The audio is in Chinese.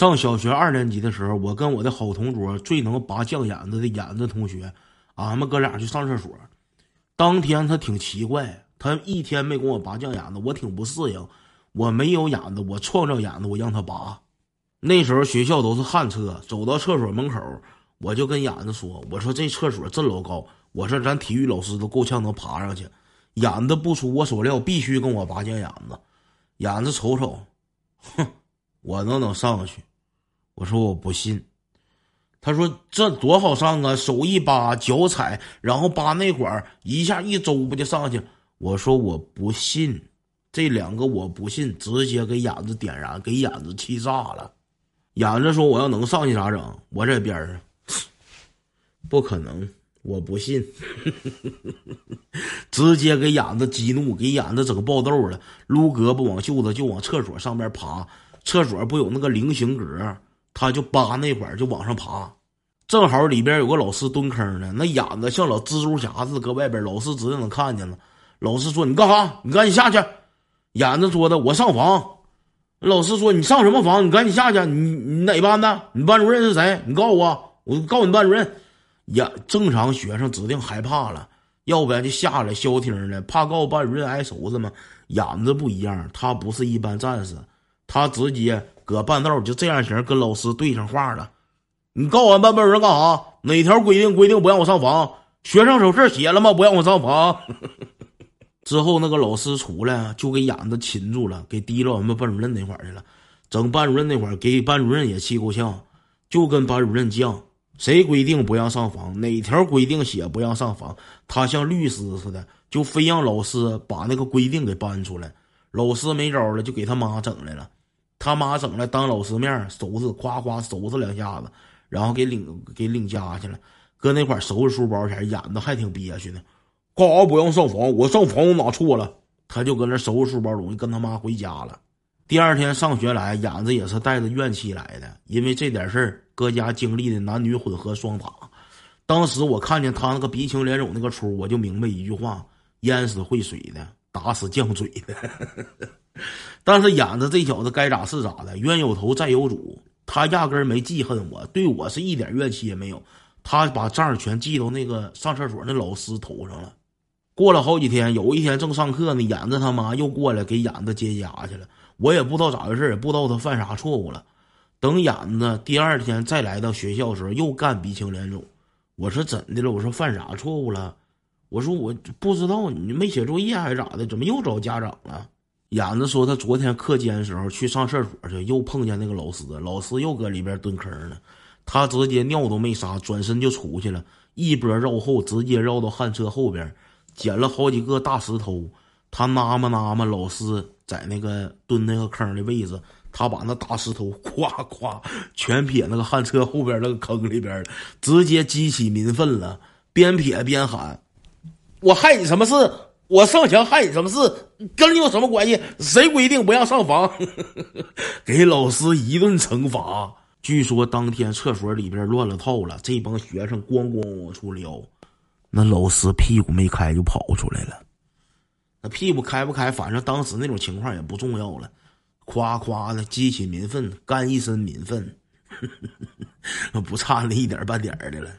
上小学二年级的时候，我跟我的好同桌最能拔酱眼子的眼子同学，俺们哥俩去上厕所。当天他挺奇怪，他一天没给我拔酱眼子，我挺不适应。我没有眼子，我创造眼子，我让他拔。那时候学校都是旱厕，走到厕所门口，我就跟眼子说：“我说这厕所真老高，我说咱体育老师都够呛能爬上去。”眼子不出我所料，必须跟我拔酱眼子。眼子瞅瞅，哼。我能能上去？我说我不信。他说这多好上啊，手一扒，脚踩，然后扒那管儿一下一周不就上去？我说我不信，这两个我不信，直接给眼子点燃，给眼子气炸了。眼子说我要能上去咋整？我在边上，不可能，我不信。直接给眼子激怒，给眼子整爆痘了，撸胳膊往袖子就往厕所上边爬。厕所不有那个菱形格，他就扒那会儿就往上爬，正好里边有个老师蹲坑呢，那眼子像老蜘蛛侠似的搁外边，老师指定能看见了。老师说：“你干啥？你赶紧下去。”眼子说的：“我上房。”老师说：“你上什么房？你赶紧下去。你你哪班的？你班主任是谁？你告诉我，我告诉你班主任。”眼正常学生指定害怕了，要不然就下来消停了，怕告诉班主任挨收拾吗？眼子不一样，他不是一般战士。他直接搁半道就这样型跟老师对上话了。你告俺班班主任干啥？哪条规定规定不让我上房？学生手册写了吗？不让我上房。之后那个老师出来就给眼子擒住了，给提到俺们班主任那块去了。整班主任那块给班主任也气够呛，就跟班主任犟：谁规定不让上房？哪条规定写不让上房？他像律师似的，就非让老师把那个规定给搬出来。老师没招了，就给他妈整来了。他妈整来当老师面收拾，夸夸收拾两下子，然后给领给领家去了，搁那块收拾书包前，演的还挺憋屈呢。干啥不让上房？我上房我哪错了？他就搁那收拾书包东西，跟他妈回家了。第二天上学来，眼子也是带着怨气来的，因为这点事儿，搁家经历的男女混合双打。当时我看见他那个鼻青脸肿那个出，我就明白一句话：淹死会水的，打死犟嘴的。但是眼子这小子该咋是咋的，冤有头债有主，他压根儿没记恨我，对我是一点怨气也没有。他把账全记到那个上厕所那老师头上了。过了好几天，有一天正上课呢，眼子他妈又过来给眼子接家去了。我也不知道咋回事，也不知道他犯啥错误了。等眼子第二天再来到学校的时候，又干鼻青脸肿。我说怎的了？我说犯啥错误了？我说我不知道，你没写作业还是咋的？怎么又找家长了？眼子说他昨天课间时候去上厕所去，又碰见那个老师，老师又搁里边蹲坑呢。他直接尿都没撒，转身就出去了，一波绕后，直接绕到旱厕后边，捡了好几个大石头。他拿嘛拿嘛，老师在那个蹲那个坑的位置，他把那大石头咵咵全撇那个旱厕后边那个坑里边，直接激起民愤了，边撇边喊：“我害你什么事？”我上墙害你什么事？跟你有什么关系？谁规定不让上房？给老师一顿惩罚。据说当天厕所里边乱了套了，这帮学生咣咣往出撩，那老师屁股没开就跑出来了。那屁股开不开，反正当时那种情况也不重要了。夸夸的激起民愤，干一身民愤，不差那一点半点的了。